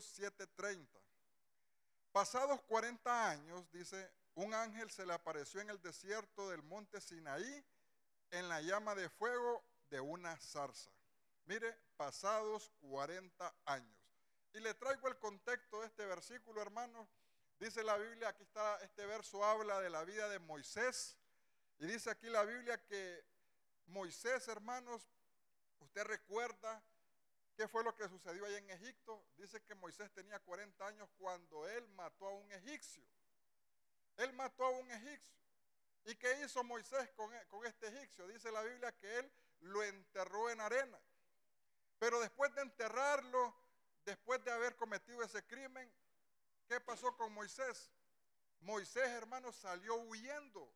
Hechos 7:30. Pasados 40 años, dice, un ángel se le apareció en el desierto del monte Sinaí en la llama de fuego de una zarza. Mire, pasados 40 años. Y le traigo el contexto de este versículo, hermanos. Dice la Biblia, aquí está, este verso habla de la vida de Moisés. Y dice aquí la Biblia que Moisés, hermanos, usted recuerda qué fue lo que sucedió allá en Egipto. Dice que Moisés tenía 40 años cuando él mató a un egipcio. Él mató a un egipcio. ¿Y qué hizo Moisés con, e, con este egipcio? Dice la Biblia que él lo enterró en arena. Pero después de enterrarlo, después de haber cometido ese crimen, ¿qué pasó con Moisés? Moisés, hermanos, salió huyendo.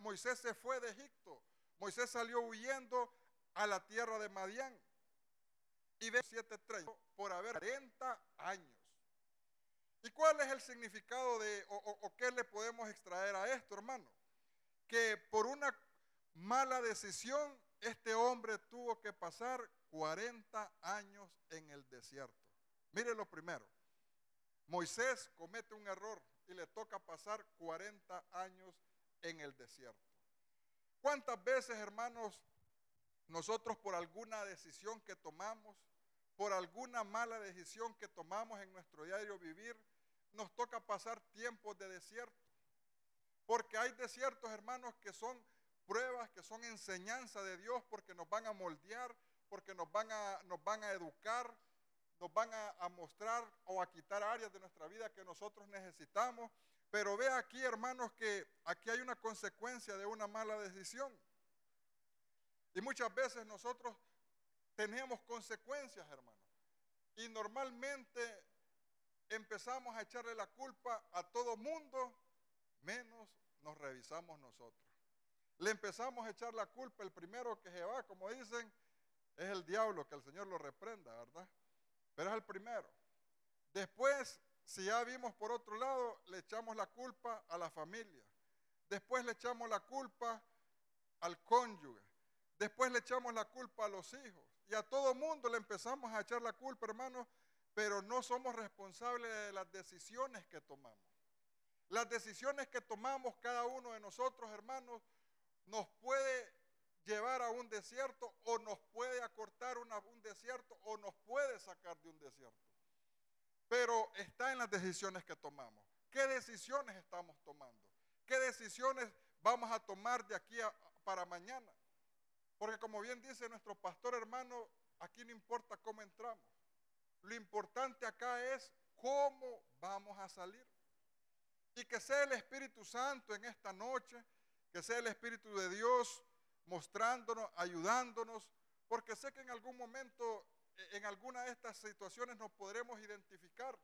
Moisés se fue de Egipto. Moisés salió huyendo a la tierra de Madián. Y ve 7:30 por haber 40 años. ¿Y cuál es el significado de, o, o qué le podemos extraer a esto, hermano? Que por una mala decisión, este hombre tuvo que pasar 40 años en el desierto. Mire lo primero. Moisés comete un error y le toca pasar 40 años en el desierto. ¿Cuántas veces, hermanos, nosotros por alguna decisión que tomamos, por alguna mala decisión que tomamos en nuestro diario vivir, nos toca pasar tiempos de desierto? Porque hay desiertos, hermanos, que son pruebas, que son enseñanza de Dios, porque nos van a moldear, porque nos van a, nos van a educar, nos van a, a, mostrar o a quitar áreas de nuestra vida que nosotros necesitamos. Pero ve aquí, hermanos, que aquí hay una consecuencia de una mala decisión. Y muchas veces nosotros tenemos consecuencias, hermanos. Y normalmente empezamos a echarle la culpa a todo mundo, menos nos revisamos nosotros. Le empezamos a echar la culpa, el primero que se va, como dicen, es el diablo, que el Señor lo reprenda, ¿verdad? Pero es el primero. Después, si ya vimos por otro lado, le echamos la culpa a la familia. Después le echamos la culpa al cónyuge. Después le echamos la culpa a los hijos. Y a todo mundo le empezamos a echar la culpa, hermanos, pero no somos responsables de las decisiones que tomamos. Las decisiones que tomamos cada uno de nosotros, hermanos, nos puede llevar a un desierto o nos puede acortar un desierto o nos puede sacar de un desierto. Pero está en las decisiones que tomamos. ¿Qué decisiones estamos tomando? ¿Qué decisiones vamos a tomar de aquí para mañana? Porque como bien dice nuestro pastor hermano, aquí no importa cómo entramos. Lo importante acá es cómo vamos a salir. Y que sea el Espíritu Santo en esta noche, que sea el Espíritu de Dios mostrándonos, ayudándonos, porque sé que en algún momento, e, en alguna de estas situaciones nos podremos identificar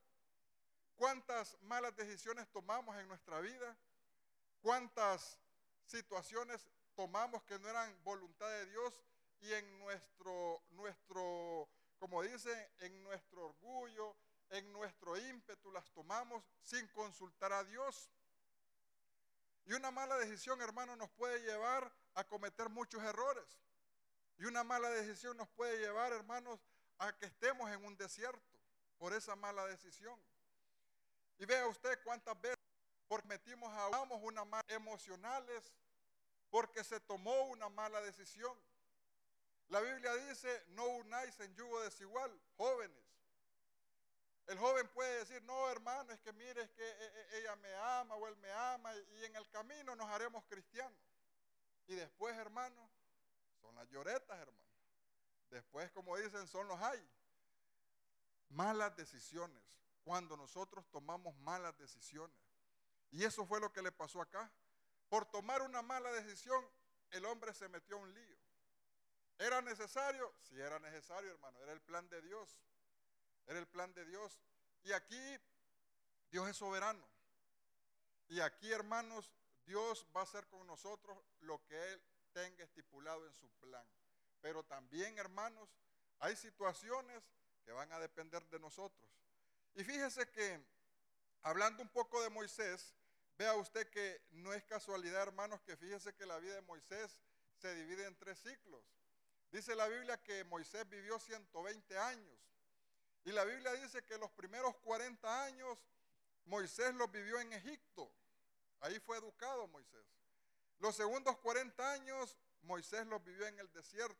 cuántas malas decisiones tomamos en nuestra vida, cuántas situaciones tomamos que no eran voluntad de Dios y en nuestro, nuestro, como dice, en nuestro orgullo, en nuestro ímpetu las tomamos sin consultar a Dios. Y una mala decisión, hermano, nos puede llevar a cometer muchos errores. Y una mala decisión nos puede llevar, hermanos, a que estemos en un desierto por esa mala decisión. Y vea usted cuántas veces porque metimos a una mala emocionales, porque se tomó una mala decisión. La Biblia dice, no unáis en yugo desigual, jóvenes. El joven puede decir, no hermano, es que mire, es que e, e, ella me ama o él me ama y en el camino nos haremos cristianos. Y después, hermano, son las lloretas, hermano. Después, como dicen, son los hay. Malas decisiones. Cuando nosotros tomamos malas decisiones. Y eso fue lo que le pasó acá. Por tomar una mala decisión, el hombre se metió a un lío. ¿Era necesario? Sí, era necesario, hermano. Era el plan de Dios. Era el plan de Dios. Y aquí Dios es soberano. Y aquí, hermanos, Dios va a hacer con nosotros lo que Él tenga estipulado en su plan. Pero también, hermanos, hay situaciones que van a depender de nosotros. Y fíjese que, hablando un poco de Moisés, vea usted que no es casualidad, hermanos, que fíjese que la vida de Moisés se divide en tres ciclos. Dice la Biblia que Moisés vivió 120 años. Y la Biblia dice que los primeros 40 años Moisés los vivió en Egipto. Ahí fue educado Moisés. Los segundos 40 años Moisés los vivió en el desierto.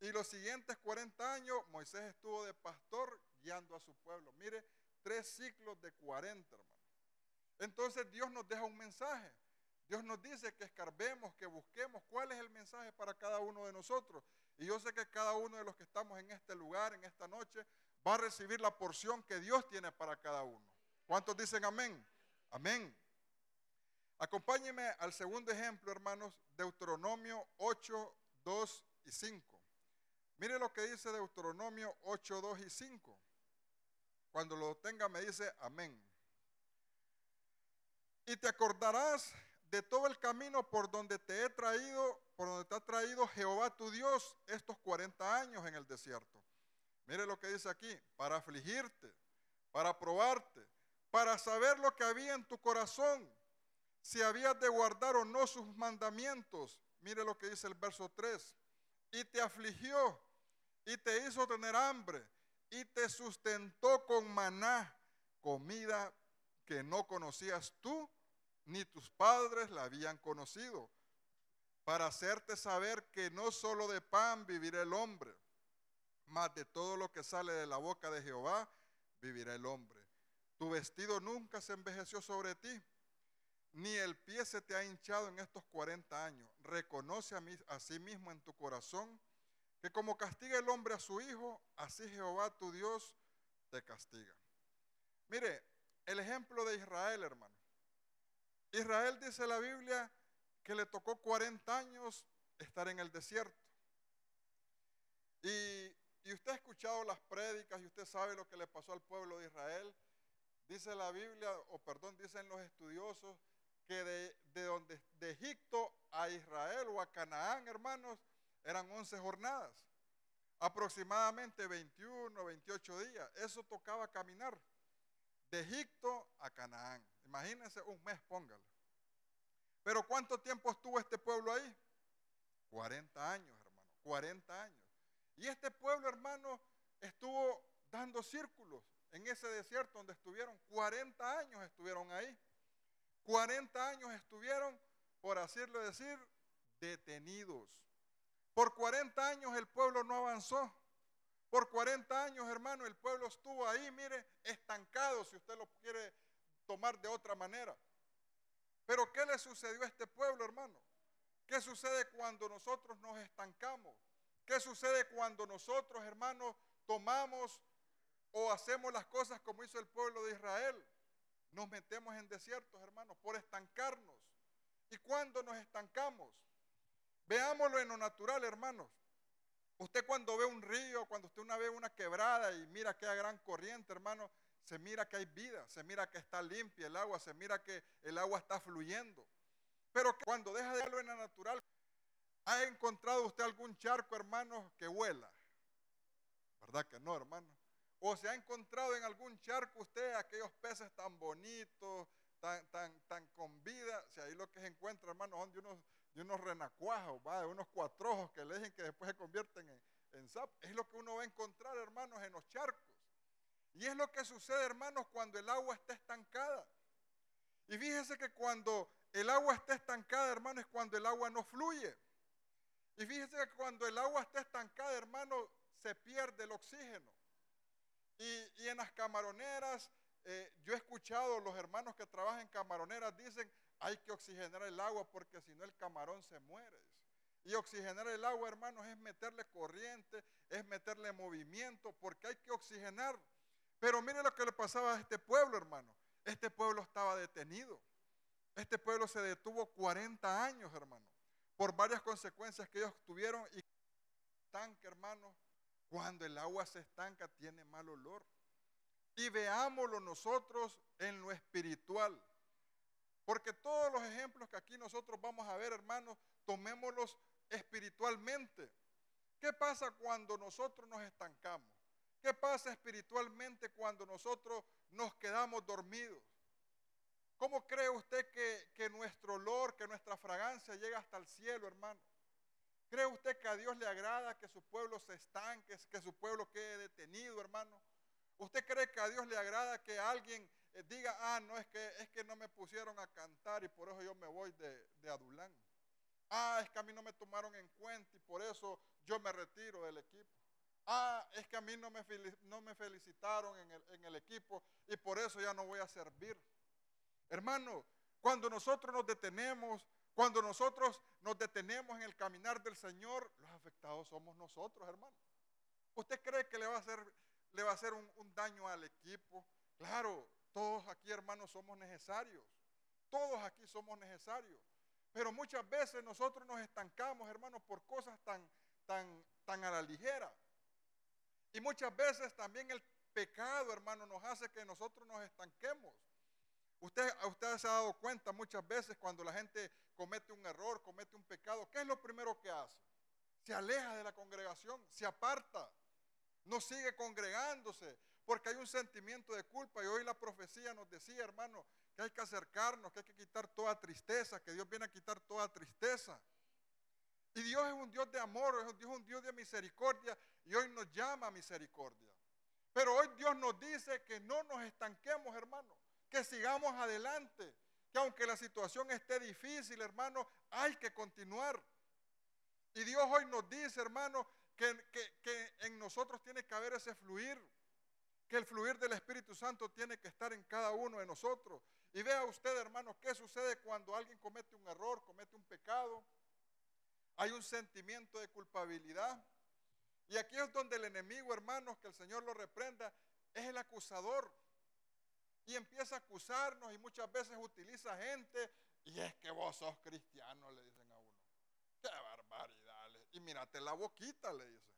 Y los siguientes 40 años Moisés estuvo de pastor guiando a su pueblo. Mire, tres ciclos de 40, hermano. Entonces Dios nos deja un mensaje. Dios nos dice que escarbemos, que busquemos cuál es el mensaje para cada uno de nosotros. Y yo sé que cada uno de los que estamos en este lugar, en esta noche, va a recibir la porción que Dios tiene para cada uno. ¿Cuántos dicen amén? Amén. Acompáñenme al segundo ejemplo, hermanos, Deuteronomio 8, 2 y 5. Mire lo que dice Deuteronomio 8, 2 y 5. Cuando lo tenga me dice amén. Y te acordarás de todo el camino por donde te he traído, por donde te ha traído Jehová tu Dios estos 40 años en el desierto. Mire lo que dice aquí, para afligirte, para probarte, para saber lo que había en tu corazón, si habías de guardar o no sus mandamientos. Mire lo que dice el verso 3. Y te afligió y te hizo tener hambre y te sustentó con maná, comida que no conocías tú ni tus padres la habían conocido, para hacerte saber que no solo de pan vivirá el hombre, mas de todo lo que sale de la boca de Jehová vivirá el hombre. Tu vestido nunca se envejeció sobre ti, ni el pie se te ha hinchado en estos 40 años. Reconoce a, mí, a sí mismo en tu corazón que como castiga el hombre a su hijo, así Jehová tu Dios te castiga. Mire, el ejemplo de Israel, hermano. Israel dice la Biblia que le tocó 40 años estar en el desierto. Y, usted ha escuchado las prédicas y usted sabe lo que le pasó al pueblo de Israel. Dice la Biblia, o perdón, dicen los estudiosos, que de, de, donde, de Egipto a Israel o a Canaán, hermanos, eran 11 jornadas, aproximadamente 21, 28 días. Eso tocaba caminar de Egipto a Canaán. Imagínense un mes, póngalo. Pero ¿cuánto tiempo estuvo este pueblo ahí? 40 años, hermano, 40 años. Y este pueblo, hermano, estuvo dando círculos en ese desierto donde estuvieron 40 años, estuvieron ahí. 40 años estuvieron, por así decir, detenidos. Por 40 años el pueblo no avanzó. Por 40 años, hermano, el pueblo estuvo ahí, mire, estancado, si usted lo quiere tomar de otra manera. Pero ¿qué le sucedió a este pueblo, hermano? ¿Qué sucede cuando nosotros nos estancamos? ¿Qué sucede cuando nosotros, hermanos, tomamos o hacemos las cosas como hizo el pueblo de Israel? Nos metemos en desiertos, hermanos, por estancarnos. ¿Y cuando nos estancamos? Veámoslo en lo natural, hermanos. Usted cuando ve un río, cuando usted una ve una quebrada y mira que gran corriente, hermano, se mira que hay vida, se mira que está limpia el agua, se mira que el agua está fluyendo. Pero cuando deja de verlo en la natural, ¿ha encontrado usted algún charco, hermano, que huela? ¿Verdad que no, hermano? ¿O se ha encontrado en algún charco usted aquellos peces tan bonitos, tan, tan, tan con vida? Si ahí lo que se encuentra, hermano, son de unos, de unos renacuajos, ¿va? de unos cuatrojos que le dejen que después se convierten en, en sap. Es lo que uno va a encontrar, hermanos, en los charcos. Y es lo que sucede, hermanos, cuando el agua está estancada. Y fíjese que cuando el agua está estancada, hermano, es cuando el agua no fluye. Y fíjese que cuando el agua está estancada, hermano, se pierde el oxígeno. Y, en las camaroneras, eh, yo he escuchado los hermanos que trabajan en camaroneras dicen, hay que oxigenar el agua porque si no el camarón se muere. Y oxigenar el agua, hermanos, es meterle corriente, es meterle movimiento, porque hay que oxigenar. Pero mire lo que le pasaba a este pueblo, hermano. Este pueblo estaba detenido. Este pueblo se detuvo 40 años, hermano, por varias consecuencias que ellos tuvieron. Y estanque, hermano, cuando el agua se estanca tiene mal olor. Y veámoslo nosotros en lo espiritual. Porque todos los ejemplos que aquí nosotros vamos a ver, hermanos, tomémoslos espiritualmente. ¿Qué pasa cuando nosotros nos estancamos? ¿Qué pasa espiritualmente cuando nosotros nos quedamos dormidos? ¿Cómo cree usted que, nuestro olor, que nuestra fragancia llega hasta el cielo, hermano? ¿Cree usted que a Dios le agrada que su pueblo se estanque, que su pueblo quede detenido, hermano? ¿Usted cree que a Dios le agrada que alguien eh, diga, ah, no, es que, es que no me pusieron a cantar y por eso yo me voy de, de Adulán? Ah, es que a mí no me tomaron en cuenta y por eso yo me retiro del equipo. Ah, es que a mí no me, felicitaron en el, equipo y por eso ya no voy a servir. Hermano, cuando nosotros nos detenemos, cuando nosotros nos detenemos en el caminar del Señor, los afectados somos nosotros, hermano. ¿Usted cree que le va a hacer, un, daño al equipo? Claro, todos aquí, hermanos, somos necesarios. Todos aquí somos necesarios. Pero muchas veces nosotros nos estancamos, hermanos, por cosas tan a la ligera. Y muchas veces también el pecado, hermano, nos hace que nosotros nos estanquemos. Usted, se ha dado cuenta muchas veces cuando la gente comete un error, comete un pecado, ¿qué es lo primero que hace? Se aleja de la congregación, se aparta, no sigue congregándose, porque hay un sentimiento de culpa. Y hoy la profecía nos decía, hermano, que hay que acercarnos, que hay que quitar toda tristeza, que Dios viene a quitar toda tristeza. Y Dios es un Dios de amor, Dios es un Dios de misericordia y hoy nos llama a misericordia. Pero hoy Dios nos dice que no nos estanquemos, hermano, que sigamos adelante, que aunque la situación esté difícil, hermano, hay que continuar. Y Dios hoy nos dice, hermano, que, que en nosotros tiene que haber ese fluir, que el fluir del Espíritu Santo tiene que estar en cada uno de nosotros. Y vea usted, hermano, qué sucede cuando alguien comete un error, comete un pecado. Hay un sentimiento de culpabilidad. Y aquí es donde el enemigo, hermanos, que el Señor lo reprenda, es el acusador. Y empieza a acusarnos y muchas veces utiliza gente. Y es que vos sos cristiano, le dicen a uno. Qué barbaridad. Y mírate la boquita, le dice.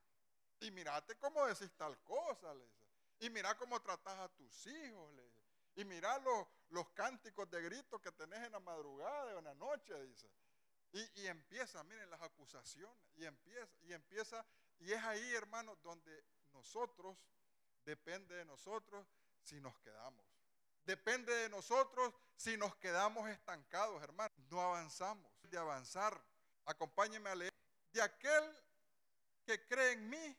Y mírate cómo decís tal cosa, le dice. Y mira cómo tratas a tus hijos, le dice. Y mira los, los cánticos de grito que tenés en la madrugada o en la noche, dice. Y, empieza, miren, las acusaciones. Y empieza, y empieza, y es ahí, hermano, donde nosotros, depende de nosotros si nos quedamos. Depende de nosotros si nos quedamos estancados, hermano. No avanzamos. De avanzar, acompáñenme a leer. De aquel que cree en mí,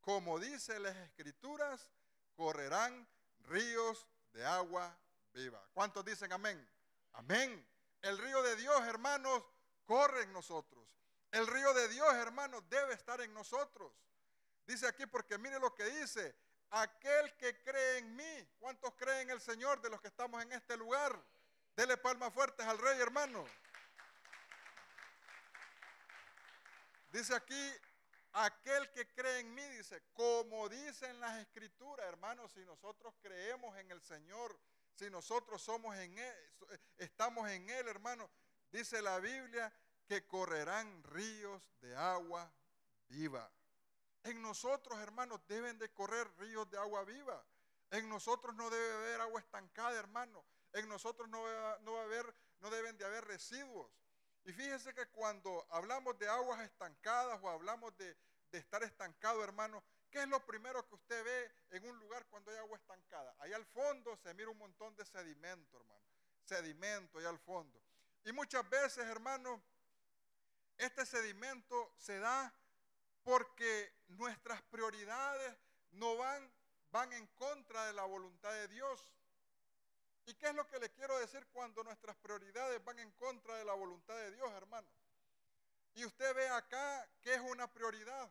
como dice las escrituras, correrán ríos de agua viva. ¿Cuántos dicen amén? Amén. El río de Dios, hermanos, corre en nosotros. El río de Dios, hermanos, debe estar en nosotros. Dice aquí, porque mire lo que dice, aquel que cree en mí. ¿Cuántos creen en el Señor de los que estamos en este lugar? Dele palmas fuertes al rey, hermano. Dice aquí, aquel que cree en mí, dice, como dicen las escrituras, hermanos, si nosotros creemos en el Señor, si nosotros somos en Él, estamos en Él, hermano, dice la Biblia que correrán ríos de agua viva. En nosotros, hermanos, deben de correr ríos de agua viva. En nosotros no debe haber agua estancada, hermano. En nosotros no, no, va a haber, no deben de haber residuos. Y fíjese que cuando hablamos de aguas estancadas o hablamos de, de estar estancado, hermano, ¿qué es lo primero que usted ve en un lugar cuando hay agua estancada? Ahí al fondo se mira un montón de sedimento, hermano. Sedimento ahí al fondo. Y muchas veces, hermano, este sedimento se da porque nuestras prioridades no van, van en contra de la voluntad de Dios. ¿Y qué es lo que le quiero decir cuando nuestras prioridades van en contra de la voluntad de Dios, hermano? Y usted ve acá que es una prioridad.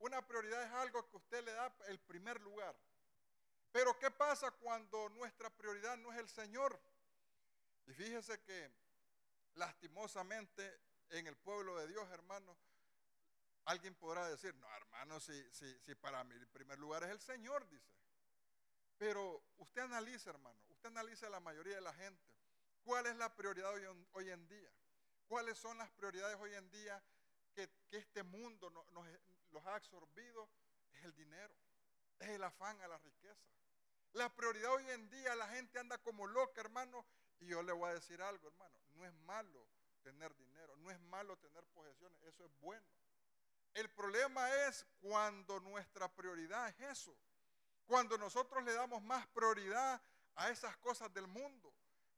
Una prioridad es algo que usted le da el primer lugar. Pero ¿qué pasa cuando nuestra prioridad no es el Señor? Y fíjese que lastimosamente en el pueblo de Dios, hermano, alguien podrá decir, no, hermano, si, si, para mí el primer lugar es el Señor, dice. Pero usted analiza, hermano, usted analiza la mayoría de la gente. ¿Cuál es la prioridad hoy, en día? ¿Cuáles son las prioridades hoy en día que, este mundo nos, los ha absorbido? Es el dinero, es el afán a la riqueza. La prioridad hoy en día, la gente anda como loca, hermano. Y yo le voy a decir algo, hermano. No es malo tener dinero, no es malo tener posesiones, eso es bueno. El problema es cuando nuestra prioridad es eso. Cuando nosotros le damos más prioridad a esas cosas del mundo.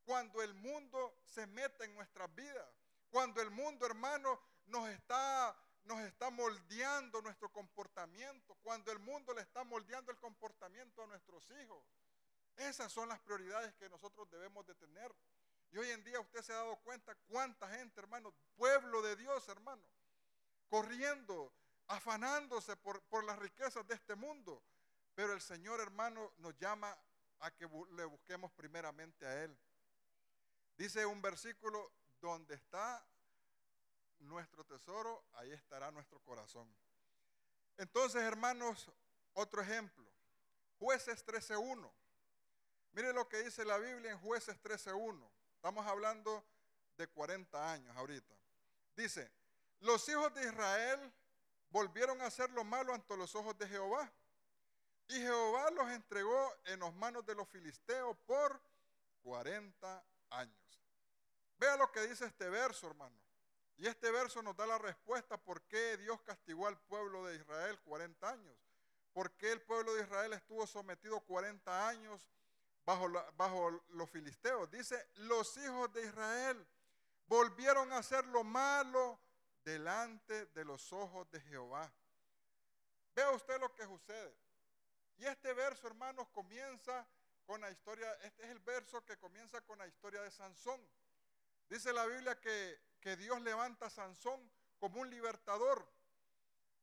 Cuando el mundo se mete en nuestras vidas. Cuando el mundo, hermano, nos está, nos está moldeando nuestro comportamiento, cuando el mundo le está moldeando el comportamiento a nuestros hijos. Esas son las prioridades que nosotros debemos de tener. Y hoy en día usted se ha dado cuenta cuánta gente, hermano, pueblo de Dios, hermano, corriendo, afanándose por, por las riquezas de este mundo. Pero el Señor, hermano, nos llama a que le busquemos primeramente a Él. Dice un versículo, donde está nuestro tesoro, ahí estará nuestro corazón. Entonces, hermanos, otro ejemplo. Jueces 13.1. Mire lo que dice la Biblia en Jueces 13.1. Estamos hablando de 40 años ahorita. Dice, los hijos de Israel volvieron a hacer lo malo ante los ojos de Jehová. Y Jehová los entregó en las manos de los filisteos por 40 años. Vea lo que dice este verso, hermano. Y este verso nos da la respuesta por qué Dios castigó al pueblo de Israel 40 años. ¿Por qué el pueblo de Israel estuvo sometido 40 años bajo, bajo los filisteos? Dice, los hijos de Israel volvieron a hacer lo malo delante de los ojos de Jehová. Vea usted lo que sucede. Y este verso, hermanos, comienza con la historia, este es el verso que comienza con la historia de Sansón. Dice la Biblia que, que Dios levanta a Sansón como un libertador.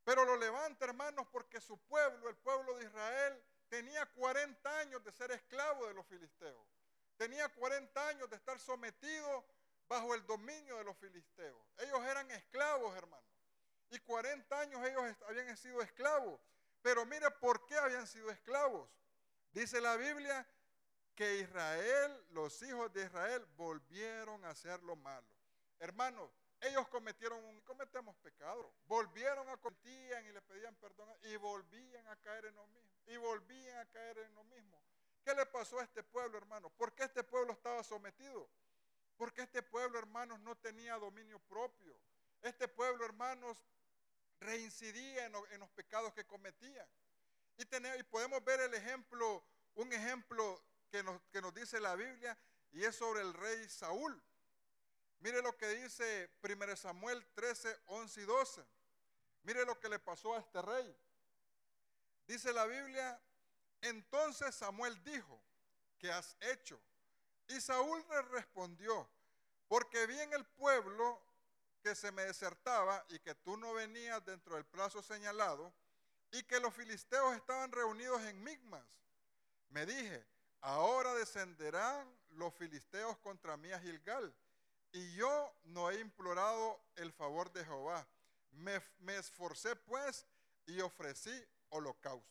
Pero lo levanta, hermanos, porque su pueblo, el pueblo de Israel, tenía 40 años de ser esclavo de los filisteos. Tenía 40 años de estar sometido bajo el dominio de los filisteos. Ellos eran esclavos, hermanos. Y 40 años ellos habían sido esclavos. Pero mire por qué habían sido esclavos. Dice la Biblia que Israel, los hijos de Israel, volvieron a hacer lo malo. Hermanos, ellos cometieron un, cometemos pecado. Volvieron a cometían y le pedían perdón y volvían a caer en lo mismo. Y volvían a caer en lo mismo. ¿Qué le pasó a este pueblo, hermanos? ¿Por qué este pueblo estaba sometido? Porque este pueblo, hermanos, no tenía dominio propio. Este pueblo, hermanos, reincidía en, los pecados que cometían. Y, y podemos ver el ejemplo, un ejemplo que nos, que nos dice la Biblia, y es sobre el rey Saúl. Mire lo que dice 1 Samuel 13, 11 y 12. Mire lo que le pasó a este rey. Dice la Biblia, entonces Samuel dijo, ¿qué has hecho? Y Saúl le respondió, porque vi en el pueblo que se me desertaba y que tú no venías dentro del plazo señalado y que los filisteos estaban reunidos en Migmas. Me dije, ahora descenderán los filisteos contra mí a Gilgal y yo no he implorado el favor de Jehová. Me, esforcé pues y ofrecí holocausto.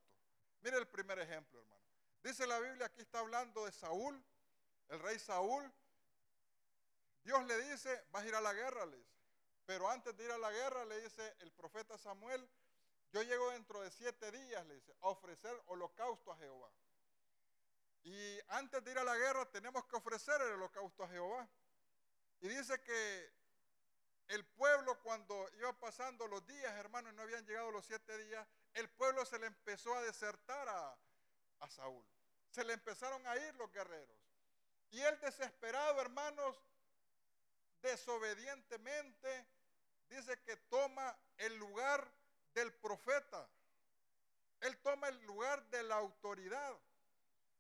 Mire el primer ejemplo, hermano. Dice la Biblia, aquí está hablando de Saúl, el rey Saúl, Dios le dice, vas a ir a la guerra, le dice. Pero antes de ir a la guerra, le dice el profeta Samuel, yo llego dentro de siete días, le dice, a ofrecer holocausto a Jehová. Y antes de ir a la guerra tenemos que ofrecer el holocausto a Jehová. Y dice que el pueblo cuando iba pasando los días, hermanos, no habían llegado los siete días, el pueblo se le empezó a desertar a, Saúl. Se le empezaron a ir los guerreros. Y él desesperado, hermanos, desobedientemente, dice que toma el lugar del profeta. Él toma el lugar de la autoridad.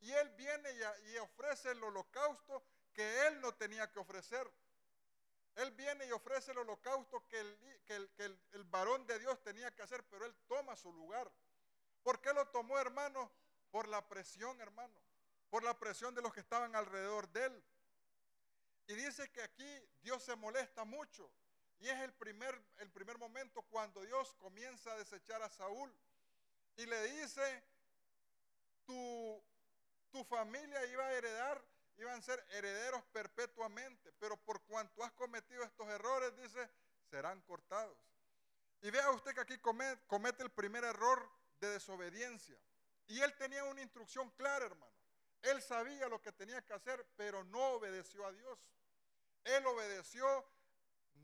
Y él viene y, ofrece el holocausto que él no tenía que ofrecer. Él viene y ofrece el holocausto que el, que el, el varón de Dios tenía que hacer, pero él toma su lugar. ¿Por qué lo tomó, hermano? Por la presión, hermano por la presión de los que estaban alrededor de él. Y dice que aquí Dios se molesta mucho. Y es el primer, el primer momento cuando Dios comienza a desechar a Saúl. Y le dice, tu, tu familia iba a heredar, iban a ser herederos perpetuamente. Pero por cuanto has cometido estos errores, dice, serán cortados. Y vea usted que aquí comete, el primer error de desobediencia. Y él tenía una instrucción clara, hermano. Él sabía lo que tenía que hacer, pero no obedeció a Dios. Él obedeció,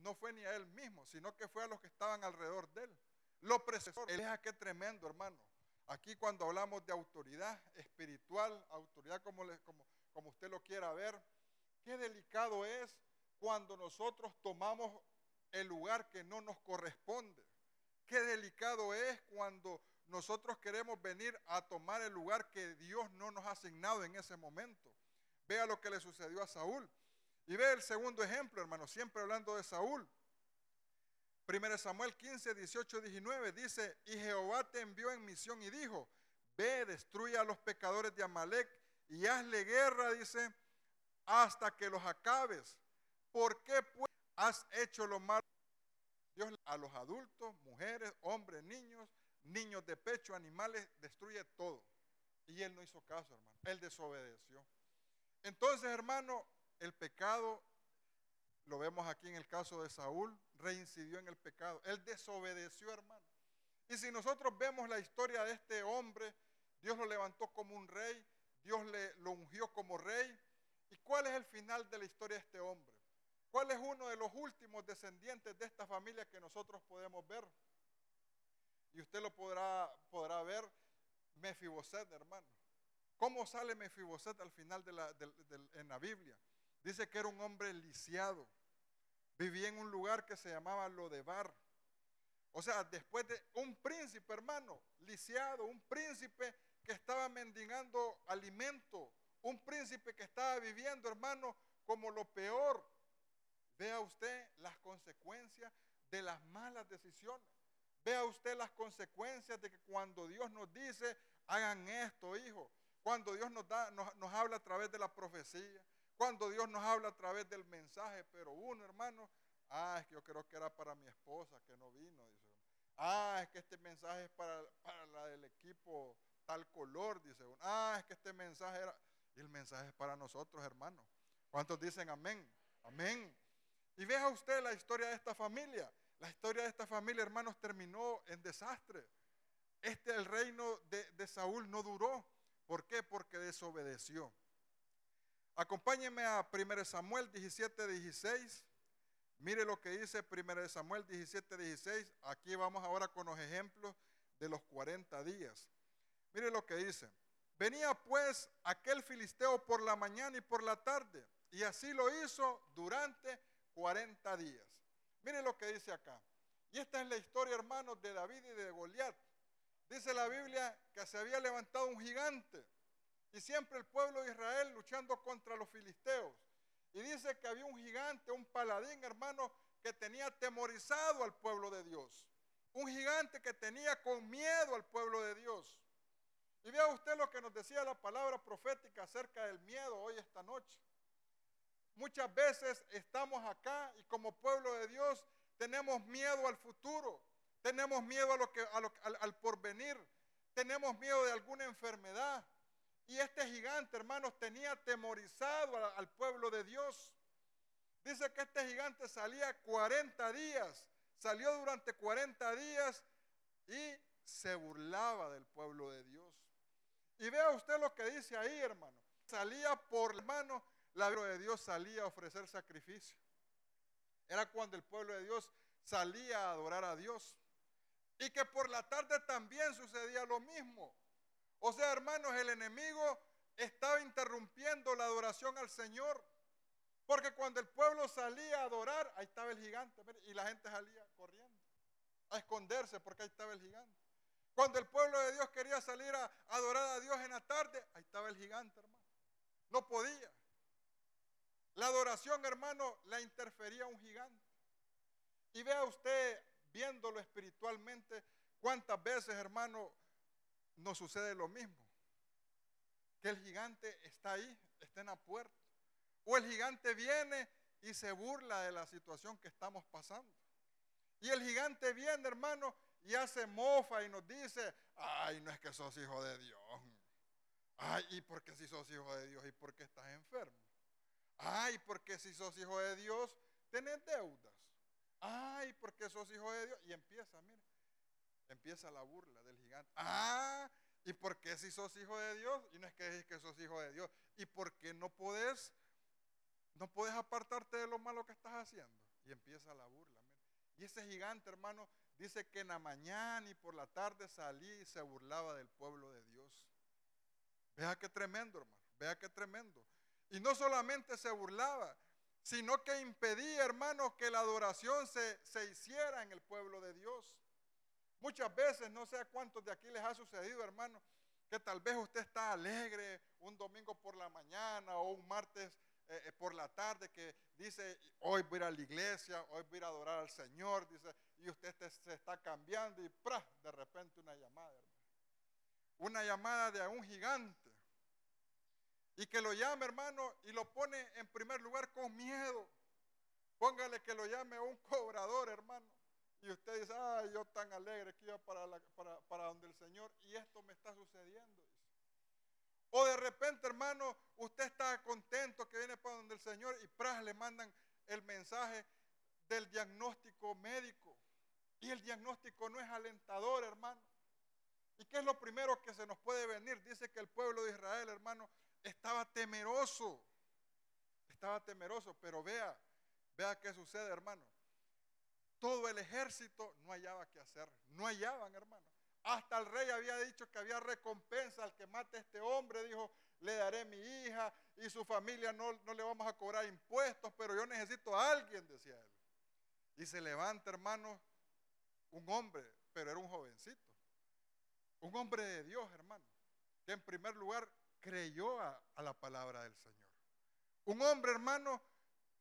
no fue ni a él mismo, sino que fue a los que estaban alrededor de él. Lo precesor. Deja qué tremendo, hermano. Aquí cuando hablamos de autoridad espiritual, autoridad como, como, como usted lo quiera ver, qué delicado es cuando nosotros tomamos el lugar que no nos corresponde. Qué delicado es cuando nosotros queremos venir a tomar el lugar que Dios no nos ha asignado en ese momento. Vea lo que le sucedió a Saúl. Y ve el segundo ejemplo, hermano, siempre hablando de Saúl. 1 Samuel 15, 18, 19 dice, y Jehová te envió en misión y dijo, ve, destruye a los pecadores de Amalek y hazle guerra, dice, hasta que los acabes. ¿Por qué pues has hecho lo malo? Dios a los adultos, mujeres, hombres, niños, niños de pecho, animales, destruye todo. Y él no hizo caso, hermano. Él desobedeció. Entonces, hermano, el pecado, lo vemos aquí en el caso de Saúl, reincidió en el pecado. Él desobedeció, hermano. Y si nosotros vemos la historia de este hombre, Dios lo levantó como un rey, Dios le, lo ungió como rey. ¿Y cuál es el final de la historia de este hombre? ¿Cuál es uno de los últimos descendientes de esta familia que nosotros podemos ver? Y usted lo podrá, podrá ver, Mefiboset, hermano. ¿Cómo sale Mefiboset al final de la, en la Biblia? Dice que era un hombre lisiado. Vivía en un lugar que se llamaba Lodebar. O sea, después de un príncipe, hermano, lisiado, un príncipe que estaba mendigando alimento, un príncipe que estaba viviendo, hermano, como lo peor. Vea usted las consecuencias de las malas decisiones. Vea usted las consecuencias de que cuando Dios nos dice, hagan esto, hijo, cuando Dios nos, da, nos, habla a través de la profecía, cuando Dios nos habla a través del mensaje, pero uno, hermano, ah, es que yo creo que era para mi esposa que no vino, dice. Ah, es que este mensaje es para, para la del equipo tal color, dice uno. Ah, es que este mensaje era, y el mensaje es para nosotros, hermano. ¿Cuántos dicen amén? Amén. Y vea usted la historia de esta familia. La historia de esta familia, hermanos, terminó en desastre. Este, el reino de, Saúl no duró. ¿Por qué? Porque desobedeció. Acompáñenme a 1 Samuel 17, 16. Mire lo que dice 1 Samuel 17, 16. Aquí vamos ahora con los ejemplos de los 40 días. Mire lo que dice. Venía pues aquel filisteo por la mañana y por la tarde, y así lo hizo durante 40 días. Mire lo que dice acá. Y esta es la historia, hermanos, de David y de Goliat. Dice la Biblia que se había levantado un gigante y siempre el pueblo de Israel luchando contra los filisteos. Y dice que había un gigante, un paladín, hermano, que tenía temorizado al pueblo de Dios. Un gigante que tenía con miedo al pueblo de Dios. Y vea usted lo que nos decía la palabra profética acerca del miedo hoy esta noche. Muchas veces estamos acá y como pueblo de Dios tenemos miedo al futuro, tenemos miedo a lo que, al, porvenir, tenemos miedo de alguna enfermedad. Y este gigante, hermanos, tenía temorizado al pueblo de Dios. Dice que este gigante salía 40 días, salió durante 40 días y se burlaba del pueblo de Dios. Y vea usted lo que dice ahí, hermano. Salía por la mano la de Dios salía a ofrecer sacrificio. Era cuando el pueblo de Dios salía a adorar a Dios. Y que por la tarde también sucedía lo mismo. O sea, hermanos, el enemigo estaba interrumpiendo la adoración al Señor. Porque cuando el pueblo salía a adorar, ahí estaba el gigante. Y la gente salía corriendo a esconderse porque ahí estaba el gigante. Cuando el pueblo de Dios quería salir a adorar a Dios en la tarde, ahí estaba el gigante, hermano. No podía. La adoración, hermano, la interfería un gigante. Y vea usted, viéndolo espiritualmente, cuántas veces, hermano, nos sucede lo mismo. Que el gigante está ahí, está en la puerta. O el gigante viene y se burla de la situación que estamos pasando. Y el gigante viene, hermano, y hace mofa y nos dice, ay, no es que sos hijo de Dios. Ay, ¿y por qué si sos hijo de Dios? ¿Y por qué estás enfermo? Ay, porque si sos hijo de Dios, tenés deudas. Ay, porque sos hijo de Dios. Y empieza, mire, empieza la burla del gigante. Ah, ¿y por qué si sos hijo de Dios? Y no es que es que sos hijo de Dios. ¿Y por qué no podés, no puedes apartarte de lo malo que estás haciendo? Y empieza la burla. Y ese gigante, hermano, dice que en la mañana y por la tarde salí y se burlaba del pueblo de Dios. Vea qué tremendo, hermano. Vea qué tremendo. Y no solamente se burlaba, sino que impedía, hermanos, que la adoración se, se hiciera en el pueblo de Dios. Muchas veces, no sé a cuántos de aquí les ha sucedido, hermano, que tal vez usted está alegre un domingo por la mañana o un martes eh, eh, por la tarde que dice, hoy voy a ir a la iglesia, hoy voy a ir a adorar al Señor, dice, y usted se está cambiando y de repente una llamada, hermano. Una llamada de un gigante. Y que lo llame, hermano, y lo pone en primer lugar con miedo. Póngale que lo llame un cobrador, hermano. Y usted dice, ay, yo tan alegre que iba para, para, para donde el Señor y esto me está sucediendo. O de repente, hermano, usted está contento que viene para donde el Señor y pras le mandan el mensaje del diagnóstico médico. Y el diagnóstico no es alentador, hermano. ¿Y qué es lo primero que se nos puede venir? Dice que el pueblo de Israel, hermano, estaba temeroso. Estaba temeroso, pero vea, vea qué sucede, hermano todo el ejército no hallaba qué hacer. No hallaban, hermano. Hasta el rey había dicho que había recompensa al que mate a este hombre. Dijo, le daré mi hija y su familia no, no le vamos a cobrar impuestos, pero yo necesito a alguien, decía él. Y se levanta, hermano, un hombre, pero era un jovencito. Un hombre de Dios, hermano, que en primer lugar creyó a, a la palabra del Señor. Un hombre, hermano,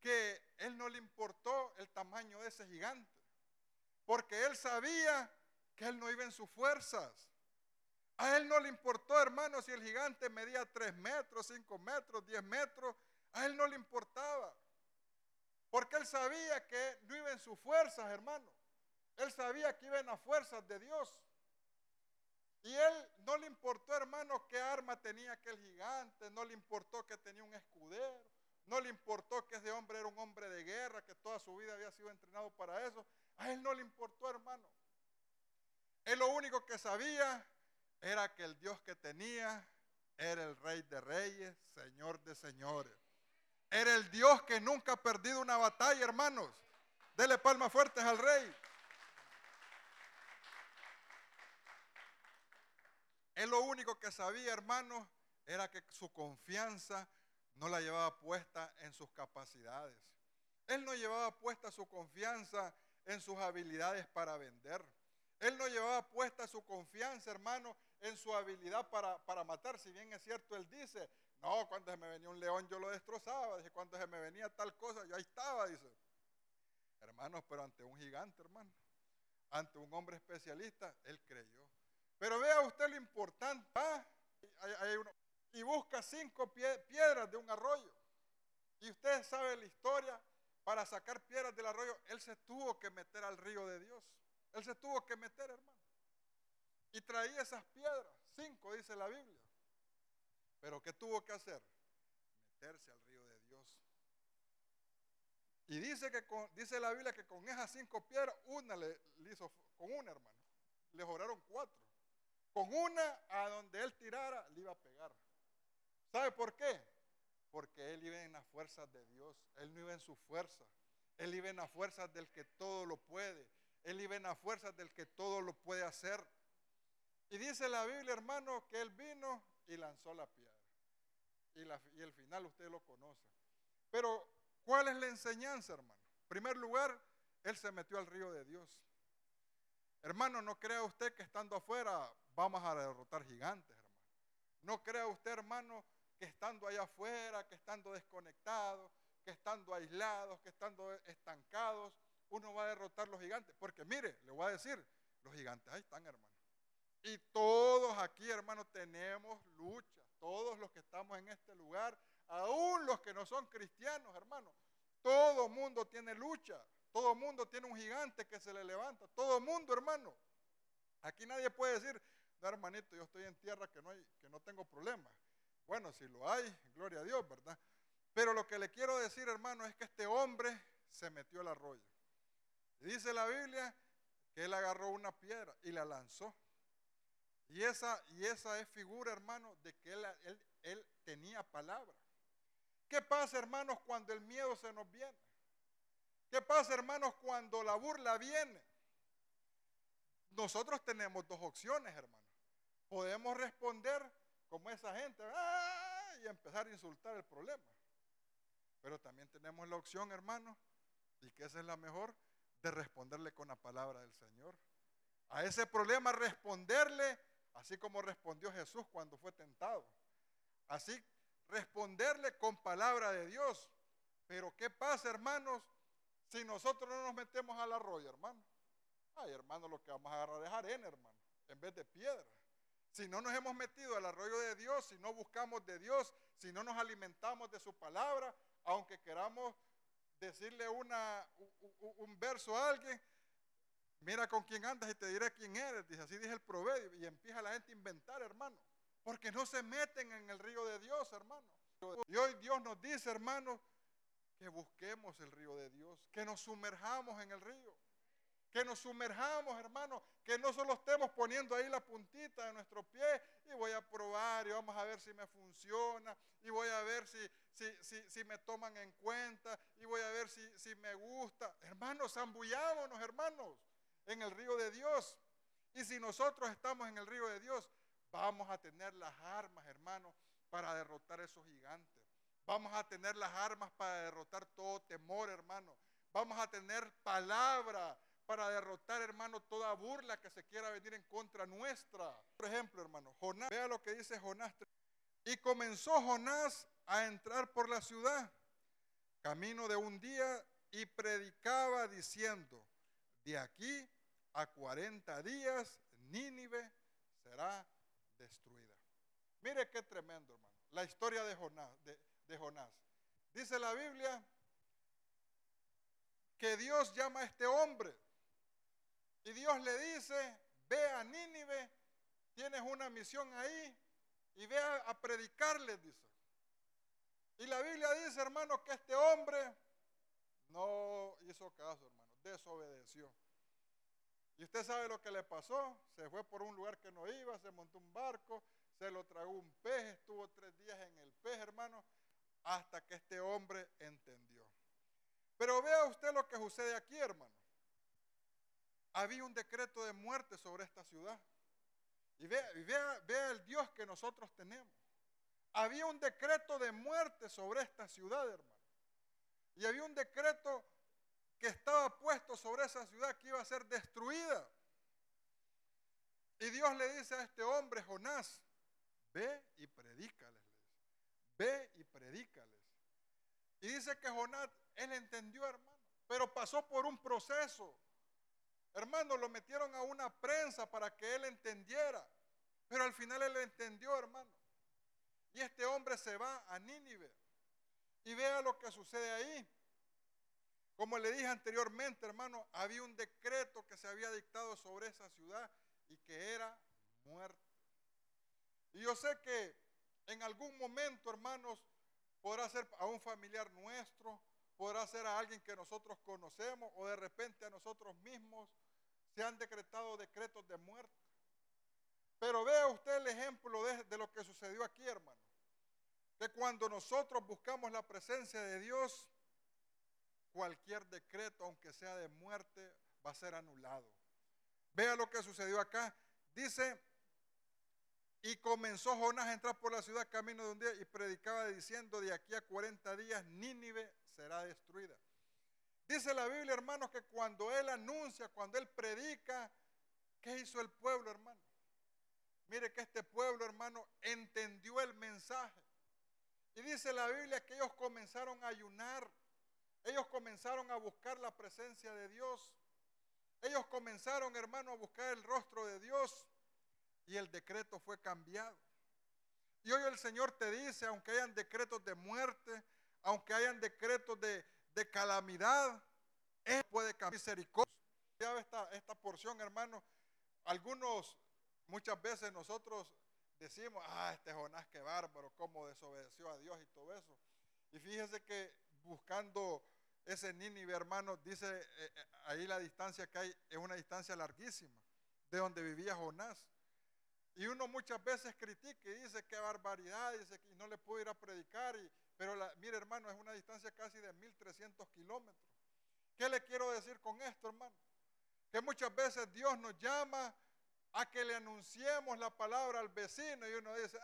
que él no le importó el tamaño de ese gigante. Porque él sabía que él no iba en sus fuerzas. A él no le importó, hermano, si el gigante medía 3 metros, 5 metros, 10 metros. A él no le importaba. Porque él sabía que no iba en sus fuerzas, hermano. Él sabía que iba en las fuerzas de Dios. Y él no le importó, hermano, qué arma tenía aquel gigante. No le importó que tenía un escudero. No le importó que ese hombre era un hombre de guerra, que toda su vida había sido entrenado para eso. A él no le importó, hermano. Él lo único que sabía era que el Dios que tenía era el rey de reyes, señor de señores. Era el Dios que nunca ha perdido una batalla, hermanos. Dele palmas fuertes al rey. Él lo único que sabía, hermanos, era que su confianza no la llevaba puesta en sus capacidades. Él no llevaba puesta su confianza en sus habilidades para vender. Él no llevaba puesta su confianza, hermano, en su habilidad para, para, matar. Si bien es cierto, él dice, no, cuando se me venía un león yo lo destrozaba. Dice, cuando se me venía tal cosa, yo ahí estaba, dice. Hermanos, pero ante un gigante, hermano, ante un hombre especialista, él creyó. Pero vea usted lo importante. ¿ah? y busca cinco piedras de un arroyo. Y usted sabe la historia para sacar piedras del arroyo, él se tuvo que meter al río de Dios. Él se tuvo que meter, hermano. Y traía esas piedras, cinco dice la Biblia. Pero ¿qué tuvo que hacer? Meterse al río de Dios. Y dice que dice la Biblia que con esas cinco piedras, una le, hizo, con una hermano, le joraron cuatro. Con una a donde él tirara, le iba a pegar. ¿Sabe por qué? Porque él iba en las fuerzas de Dios. Él no iba en su fuerza. Él iba en las fuerzas del que todo lo puede. Él iba en las fuerzas del que todo lo puede hacer. Y dice la Biblia, hermano, que él vino y lanzó la piedra. Y, el final usted lo conoce. Pero, ¿cuál es la enseñanza, hermano? En primer lugar, él se metió al río de Dios. Hermano, no crea usted que estando afuera vamos a derrotar gigantes, hermano. No crea usted, hermano, que estando allá afuera, que estando desconectados, que estando aislados, que estando estancados, uno va a derrotar los gigantes. Porque mire, le voy a decir, los gigantes ahí están, hermano. Y todos aquí, hermano, tenemos lucha. Todos los que estamos en este lugar, aún los que no son cristianos, hermano. Todo mundo tiene lucha. Todo mundo tiene un gigante que se le levanta. Todo mundo, hermano. Aquí nadie puede decir, no, hermanito, yo estoy en tierra que no, hay, que no tengo problemas. Bueno, si lo hay, gloria a Dios, ¿verdad? Pero lo que le quiero decir, hermano, es que este hombre se metió al arroyo. Dice la Biblia que él agarró una piedra y la lanzó. Y esa, y esa es figura, hermano, de que él, tenía palabra. ¿Qué pasa, hermanos, cuando el miedo se nos viene? ¿Qué pasa, hermanos, cuando la burla viene? Nosotros tenemos dos opciones, hermano. Podemos responder como esa gente ¡ah! y empezar a insultar el problema. Pero también tenemos la opción, hermano, y que esa es la mejor, de responderle con la palabra del Señor. A ese problema responderle, así como respondió Jesús cuando fue tentado. Así responderle con palabra de Dios. Pero ¿qué pasa, hermanos, si nosotros no nos metemos al arroyo, hermano? Ay, hermano, lo que vamos a agarrar es arena, hermano, en vez de piedra. Si no nos hemos metido al arroyo de Dios, si no buscamos de Dios, si no nos alimentamos de su palabra, aunque queramos decirle una, un, verso a alguien, mira con quién andas y te diré quién eres. Dice, así dice el proverbio. Y empieza la gente a inventar, hermano. Porque no se meten en el río de Dios, hermano. Y hoy Dios nos dice, hermano, que busquemos el río de Dios, que nos sumerjamos en el río. Que nos sumerjamos, hermano, que no solo estemos poniendo ahí la puntita de nuestro pie y voy a probar y vamos a ver si me funciona y voy a ver si, si, si, me toman en cuenta y voy a ver si, si me gusta. Hermanos, zambullámonos, hermanos, en el río de Dios. Y si nosotros estamos en el río de Dios, vamos a tener las armas, hermanos, para derrotar esos gigantes. Vamos a tener las armas para derrotar todo temor, hermano. Vamos a tener palabra para derrotar, hermano, toda burla que se quiera venir en contra nuestra. Por ejemplo, hermano, Jonás, vea lo que dice Jonás. Y comenzó Jonás a entrar por la ciudad, camino de un día, y predicaba diciendo, de aquí a 40 días Nínive será destruida. Mire qué tremendo, hermano. La historia de Jonás, de, Jonás. Dice la Biblia que Dios llama a este hombre y Dios le dice, ve a Nínive, tienes una misión ahí y ve a, predicarles, dice. Y la Biblia dice, hermano, que este hombre no hizo caso, hermano, desobedeció. Y usted sabe lo que le pasó. Se fue por un lugar que no iba, se montó un barco, se lo tragó un pez, estuvo tres días en el pez, hermano, hasta que este hombre entendió. Pero vea usted lo que sucede aquí, hermano había un decreto de muerte sobre esta ciudad. Y vea, vea, el Dios que nosotros tenemos. Había un decreto de muerte sobre esta ciudad, hermano. Y había un decreto que estaba puesto sobre esa ciudad que iba a ser destruida. Y Dios le dice a este hombre, Jonás, ve y predícales. Ve y predícales. Y dice que Jonás, él entendió, hermano, pero pasó por un proceso. Hermano, lo metieron a una prensa para que él entendiera. Pero al final él entendió, hermano. Y este hombre se va a Nínive. Y vea lo que sucede ahí. Como le dije anteriormente, hermano, había un decreto que se había dictado sobre esa ciudad y que era muerte. Y yo sé que en algún momento, hermanos, podrá ser a un familiar nuestro, podrá ser a alguien que nosotros conocemos o de repente a nosotros mismos se han decretado decretos de muerte. Pero vea usted el ejemplo de, de, lo que sucedió aquí, hermano. Que cuando nosotros buscamos la presencia de Dios, cualquier decreto, aunque sea de muerte, va a ser anulado. Vea lo que sucedió acá. Dice, y comenzó Jonás a entrar por la ciudad camino de un día y predicaba diciendo, de aquí a 40 días Nínive será destruida. Dice la Biblia, hermanos, que cuando Él anuncia, cuando Él predica, ¿qué hizo el pueblo, hermano? Mire que este pueblo, hermano, entendió el mensaje. Y dice la Biblia que ellos comenzaron a ayunar. Ellos comenzaron a buscar la presencia de Dios. Ellos comenzaron, hermano, a buscar el rostro de Dios. Y el decreto fue cambiado. Y hoy el Señor te dice, aunque hayan decretos de muerte, aunque hayan decretos de, de calamidad, Él puede cambiar misericordia. Esta, esta porción, hermano, algunos, muchas veces nosotros decimos, ah, este Jonás, qué bárbaro, cómo desobedeció a Dios y todo eso. Y fíjese que buscando ese Nínive, hermano, dice eh, eh, ahí la distancia que hay es una distancia larguísima de donde vivía Jonás. Y uno muchas veces critica y dice qué barbaridad, dice que no le puedo ir a predicar y, pero mire hermano, es una distancia casi de 1300 kilómetros. ¿Qué le quiero decir con esto, hermano? Que muchas veces Dios nos llama a que le anunciemos la palabra al vecino y uno dice.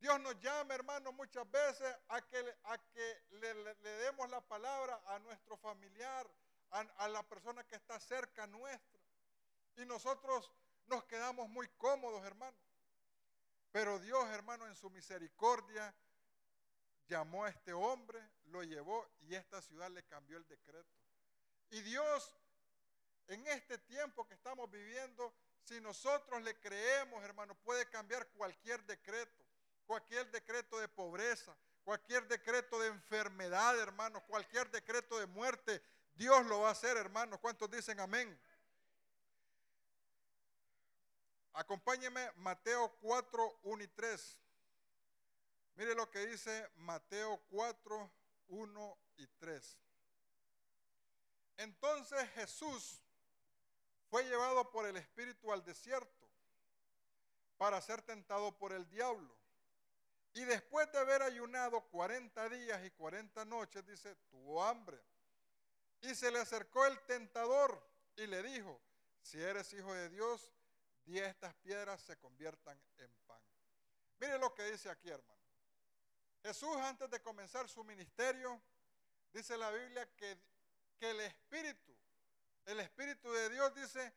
Dios nos llama, hermano, muchas veces a que, a que le, le demos la palabra a nuestro familiar, a, la persona que está cerca nuestra. Y nosotros nos quedamos muy cómodos, hermano. Pero Dios, hermano, en su misericordia, llamó a este hombre, lo llevó y esta ciudad le cambió el decreto. Y Dios, en este tiempo que estamos viviendo, si nosotros le creemos, hermano, puede cambiar cualquier decreto, cualquier decreto de pobreza, cualquier decreto de enfermedad, hermano, cualquier decreto de muerte, Dios lo va a hacer, hermanos. ¿Cuántos dicen amén? Acompáñeme Mateo 4, 1 y 3. Mire lo que dice Mateo 4, 1 y 3. Entonces Jesús fue llevado por el Espíritu al desierto para ser tentado por el diablo. Y después de haber ayunado 40 días y 40 noches, dice, tuvo hambre. Y se le acercó el tentador y le dijo, si eres hijo de Dios, di estas piedras se conviertan en pan. Mire lo que dice aquí, hermano. Jesús antes de comenzar su ministerio, dice la Biblia que, que el Espíritu, el Espíritu de Dios dice,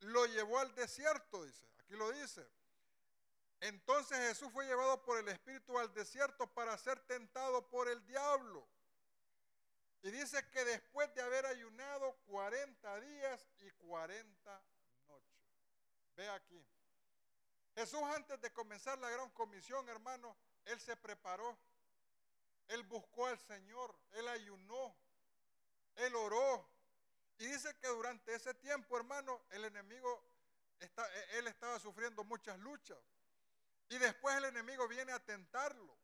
lo llevó al desierto, dice, aquí lo dice. Entonces Jesús fue llevado por el Espíritu al desierto para ser tentado por el diablo. Y dice que después de haber ayunado 40 días y 40 noches. Ve aquí. Jesús antes de comenzar la gran comisión, hermano, él se preparó. Él buscó al Señor, él ayunó, él oró. Y dice que durante ese tiempo, hermano, el enemigo, está, él estaba sufriendo muchas luchas. Y después el enemigo viene a tentarlo.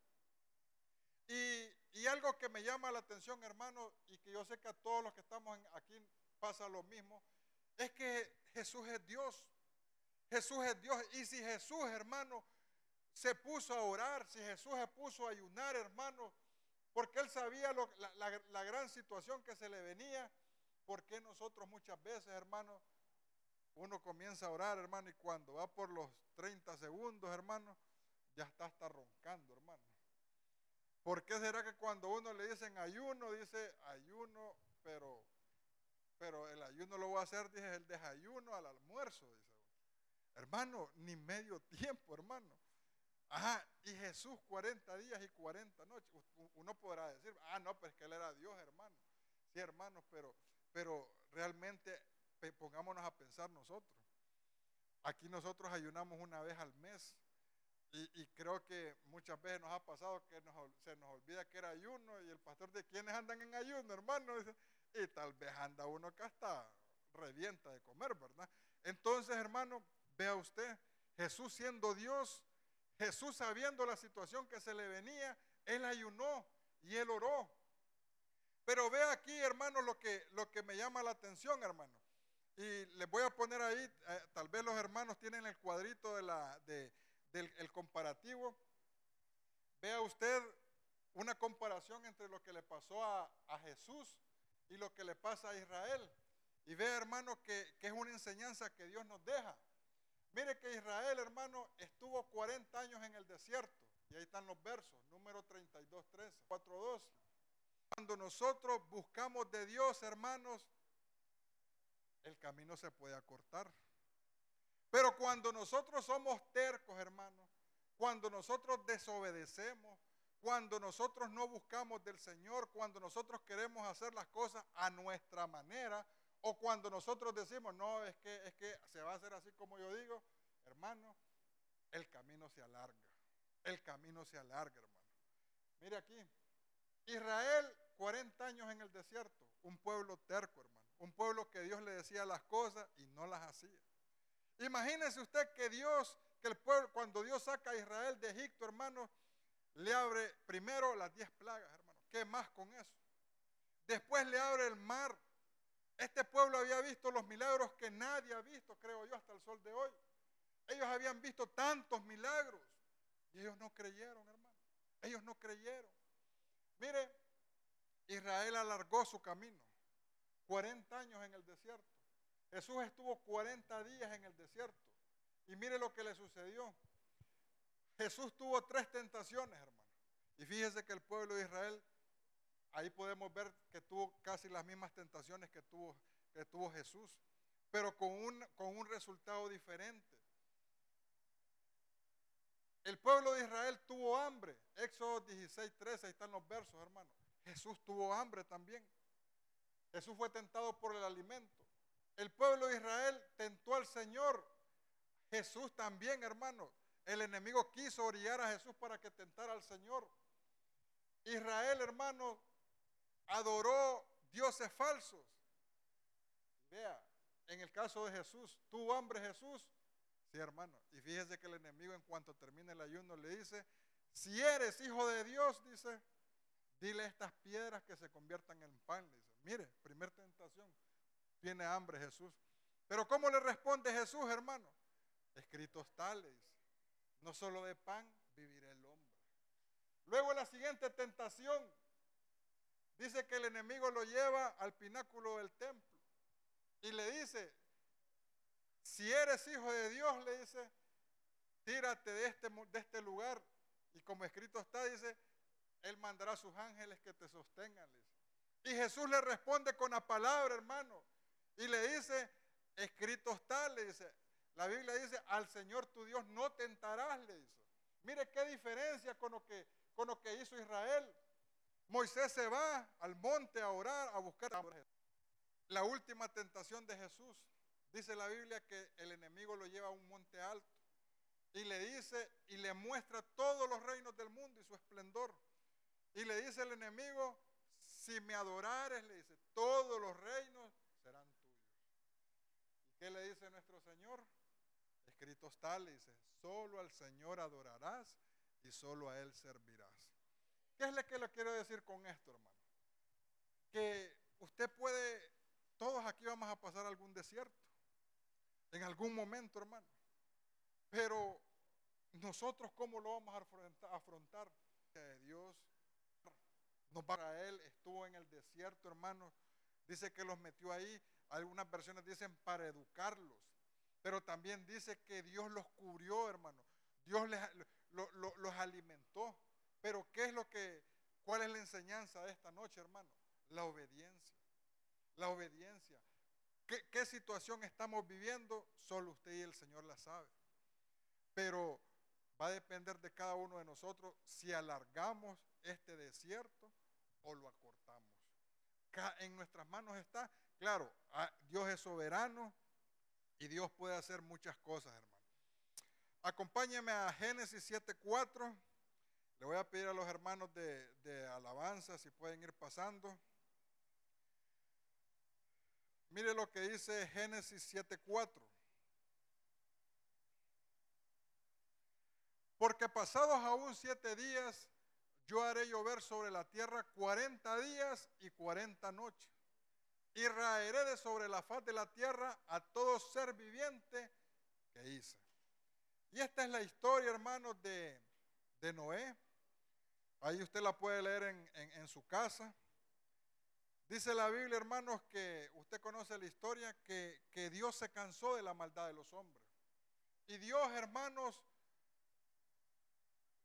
Y, algo que me llama la atención, hermano, y que yo sé que a todos los que estamos aquí pasa lo mismo, es que Jesús es Dios. Jesús es Dios. Y si Jesús, hermano, se puso a orar, si Jesús se puso a ayunar, hermano, porque él sabía la, la, gran situación que se le venía, porque nosotros muchas veces, hermano, uno comienza a orar, hermano, y cuando va por los 30 segundos, hermano, ya está hasta roncando, hermano. ¿Por qué será que cuando uno le dicen ayuno, dice ayuno, pero, pero el ayuno lo voy a hacer, dice el desayuno al almuerzo, dice. Hermano, ni medio tiempo, hermano. Ajá, y Jesús 40 días y 40 noches. Uno podrá decir, ah, no, pues que él era Dios, hermano. Sí, hermanos, pero, pero realmente pongámonos a pensar nosotros. Aquí nosotros ayunamos una vez al mes y, creo que muchas veces nos ha pasado que se nos olvida que era ayuno y el pastor de quienes andan en ayuno, hermano, y tal vez anda uno que hasta revienta de comer, ¿verdad? Entonces, hermano, vea usted, Jesús siendo Dios, Jesús sabiendo la situación que se le venía, él ayunó y él oró. Pero vea aquí, hermano, lo que, lo que me llama la atención, hermano. Y les voy a poner ahí, eh, tal vez los hermanos tienen el cuadrito de la, de, del comparativo, vea usted una comparación entre lo que le pasó a, Jesús y lo que le pasa a Israel. Y vea, hermano, que, es una enseñanza que Dios nos deja. Mire que Israel, hermano, estuvo 40 años en el desierto. Y ahí están los versos, número 32, 13, 4, 12. Cuando nosotros buscamos de Dios, hermanos, el camino se puede acortar. Pero cuando nosotros somos tercos, hermanos, cuando nosotros desobedecemos, cuando nosotros no buscamos del Señor, cuando nosotros queremos hacer las cosas a nuestra manera, o cuando nosotros decimos, no, es que, es que se va a hacer así como yo digo, hermano, el camino se alarga. El camino se alarga, hermano. Mire aquí, Israel, 40 años en el desierto, un pueblo terco, hermano. Un pueblo que Dios le decía las cosas y no las hacía. Imagínese usted que Dios, que el pueblo, cuando Dios saca a Israel de Egipto, hermano, le abre primero las diez plagas, hermano. ¿Qué más con eso? Después le abre el mar. Este pueblo había visto los milagros que nadie ha visto, creo yo, hasta el sol de hoy. Ellos habían visto tantos milagros y ellos no creyeron, hermano. Ellos no creyeron. Mire, Israel alargó su camino. 40 años en el desierto. Jesús estuvo 40 días en el desierto. Y mire lo que le sucedió. Jesús tuvo tres tentaciones, hermano. Y fíjese que el pueblo de Israel ahí podemos ver que tuvo casi las mismas tentaciones que tuvo, que tuvo Jesús, pero con un, con un resultado diferente. El pueblo de Israel tuvo hambre. Éxodo 16, 13, ahí están los versos, hermano. Jesús tuvo hambre también. Jesús fue tentado por el alimento. El pueblo de Israel tentó al Señor. Jesús también, hermano. El enemigo quiso orillar a Jesús para que tentara al Señor. Israel, hermano, adoró dioses falsos. Vea, en el caso de Jesús, ¿tuvo hambre Jesús? Hermano. Y fíjese que el enemigo en cuanto termine el ayuno le dice, si eres hijo de Dios, dice, dile estas piedras que se conviertan en pan. Dice, mire, primer tentación, tiene hambre Jesús. Pero ¿cómo le responde Jesús, hermano? Escritos tales, no solo de pan vivirá el hombre. Luego la siguiente tentación, dice que el enemigo lo lleva al pináculo del templo y le dice, si eres hijo de Dios, le dice, tírate de este, de este lugar. Y como escrito está, dice, Él mandará a sus ángeles que te sostengan. Y Jesús le responde con la palabra, hermano. Y le dice, escrito está, le dice, la Biblia dice, al Señor tu Dios no tentarás, le dice. Mire qué diferencia con lo que, con lo que hizo Israel. Moisés se va al monte a orar, a buscar a La última tentación de Jesús Dice la Biblia que el enemigo lo lleva a un monte alto y le dice y le muestra todos los reinos del mundo y su esplendor. Y le dice el enemigo, si me adorares, le dice, todos los reinos serán tuyos. ¿Y qué le dice nuestro Señor? Escrito está, le dice, solo al Señor adorarás y solo a Él servirás. ¿Qué es lo que le quiero decir con esto, hermano? Que usted puede, todos aquí vamos a pasar algún desierto en algún momento, hermano. Pero nosotros, ¿cómo lo vamos a afrontar? Dios nos va a él, estuvo en el desierto, hermano. Dice que los metió ahí. Algunas versiones dicen para educarlos. Pero también dice que Dios los cubrió, hermano. Dios les, los alimentó. Pero ¿qué es lo que, cuál es la enseñanza de esta noche, hermano? La obediencia. La obediencia. ¿Qué, situación estamos viviendo? Solo usted y el Señor la sabe. Pero va a depender de cada uno de nosotros si alargamos este desierto o lo acortamos. En nuestras manos está, claro, ah, Dios es soberano y Dios puede hacer muchas cosas, hermano. Acompáñeme a Génesis 7.4. Le voy a pedir a los hermanos de alabanza si pueden ir pasando. Mire lo que dice Génesis 7:4. Porque pasados aún siete días, yo haré llover sobre la tierra cuarenta días y cuarenta noches. Y raeré de sobre la faz de la tierra a todo ser viviente que hice. Y esta es la historia, hermanos, de, Noé. Ahí usted la puede leer en su casa. Dice la Biblia, hermanos, que usted conoce la historia, que, Dios se cansó de la maldad de los hombres. Y Dios, hermanos,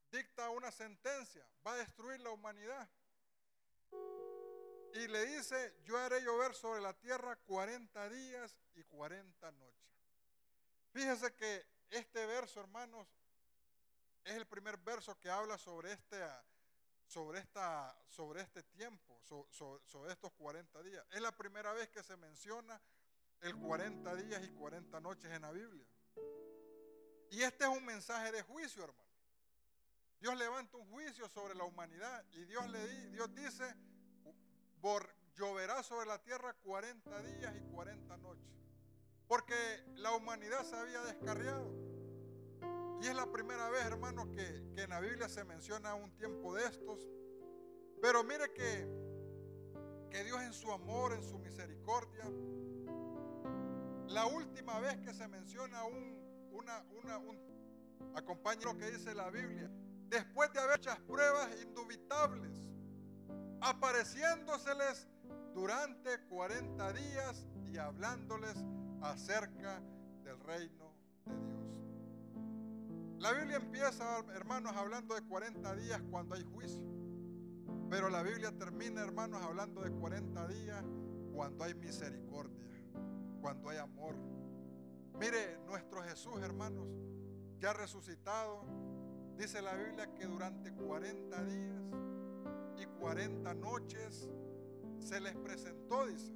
dicta una sentencia, va a destruir la humanidad. Y le dice, yo haré llover sobre la tierra 40 días y 40 noches. Fíjese que este verso, hermanos, es el primer verso que habla sobre este sobre, esta, sobre este tiempo, sobre, estos 40 días. Es la primera vez que se menciona el 40 días y 40 noches en la Biblia. Y este es un mensaje de juicio, hermano. Dios levanta un juicio sobre la humanidad y Dios, le, Dios dice, lloverá sobre la tierra 40 días y 40 noches. Porque la humanidad se había descarriado. Y es la primera vez, hermanos, que, en la Biblia se menciona un tiempo de estos. Pero mire que, que Dios en su amor, en su misericordia, la última vez que se menciona un, una, una, un, acompañe lo que dice la Biblia, después de haber muchas pruebas indubitables, apareciéndoseles durante 40 días y hablándoles acerca del reino la Biblia empieza, hermanos, hablando de 40 días cuando hay juicio. Pero la Biblia termina, hermanos, hablando de 40 días cuando hay misericordia, cuando hay amor. Mire, nuestro Jesús, hermanos, ya resucitado, dice la Biblia que durante 40 días y 40 noches se les presentó, dice,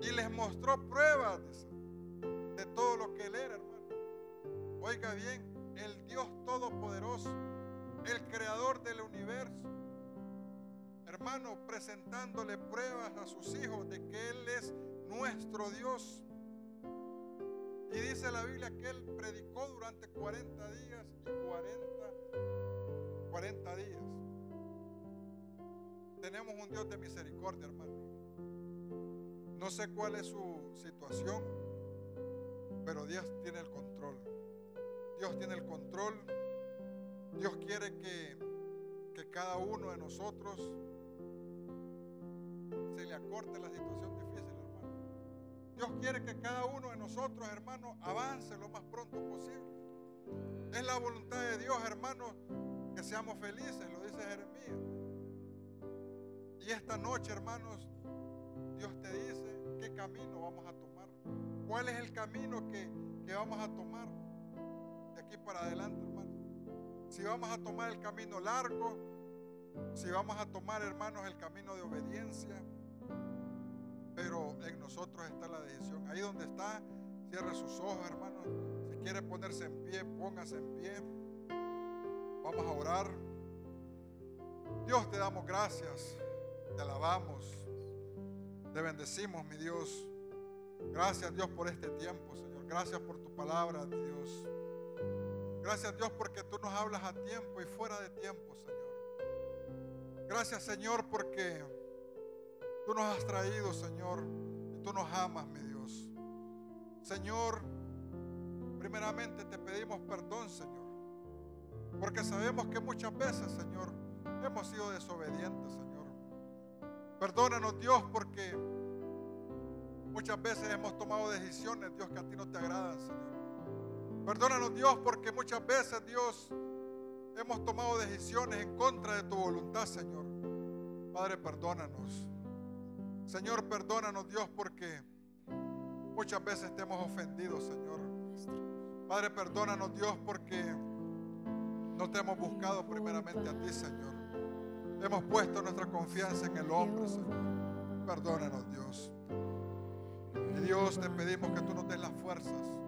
y les mostró pruebas, dice, de todo lo que él era, hermano. Oiga bien, el Dios Todopoderoso, el Creador del universo, hermano, presentándole pruebas a sus hijos de que Él es nuestro Dios. Y dice la Biblia que Él predicó durante 40 días y 40, 40 días. Tenemos un Dios de misericordia, hermano. No sé cuál es su situación, pero Dios tiene el control. Dios tiene el control. Dios quiere que, que cada uno de nosotros se le acorte la situación difícil, hermano. Dios quiere que cada uno de nosotros, hermano, avance lo más pronto posible. Es la voluntad de Dios, hermano, que seamos felices, lo dice Jeremías. Y esta noche, hermanos, Dios te dice qué camino vamos a tomar. ¿Cuál es el camino que, que vamos a tomar? Para adelante, hermano. Si vamos a tomar el camino largo, si vamos a tomar, hermanos, el camino de obediencia, pero en nosotros está la decisión. Ahí donde está, cierre sus ojos, hermanos. Si quiere ponerse en pie, póngase en pie. Vamos a orar. Dios te damos gracias, te alabamos, te bendecimos, mi Dios. Gracias, Dios, por este tiempo, Señor. Gracias por tu palabra, mi Dios. Gracias Dios porque tú nos hablas a tiempo y fuera de tiempo, Señor. Gracias Señor porque tú nos has traído, Señor, y tú nos amas, mi Dios. Señor, primeramente te pedimos perdón, Señor, porque sabemos que muchas veces, Señor, hemos sido desobedientes, Señor. Perdónanos, Dios, porque muchas veces hemos tomado decisiones, Dios, que a ti no te agradan, Señor. Perdónanos Dios porque muchas veces Dios hemos tomado decisiones en contra de tu voluntad, Señor. Padre, perdónanos. Señor, perdónanos Dios porque muchas veces te hemos ofendido, Señor. Padre, perdónanos Dios porque no te hemos buscado primeramente a ti, Señor. Hemos puesto nuestra confianza en el hombre, Señor. Perdónanos Dios. Y Dios, te pedimos que tú nos des las fuerzas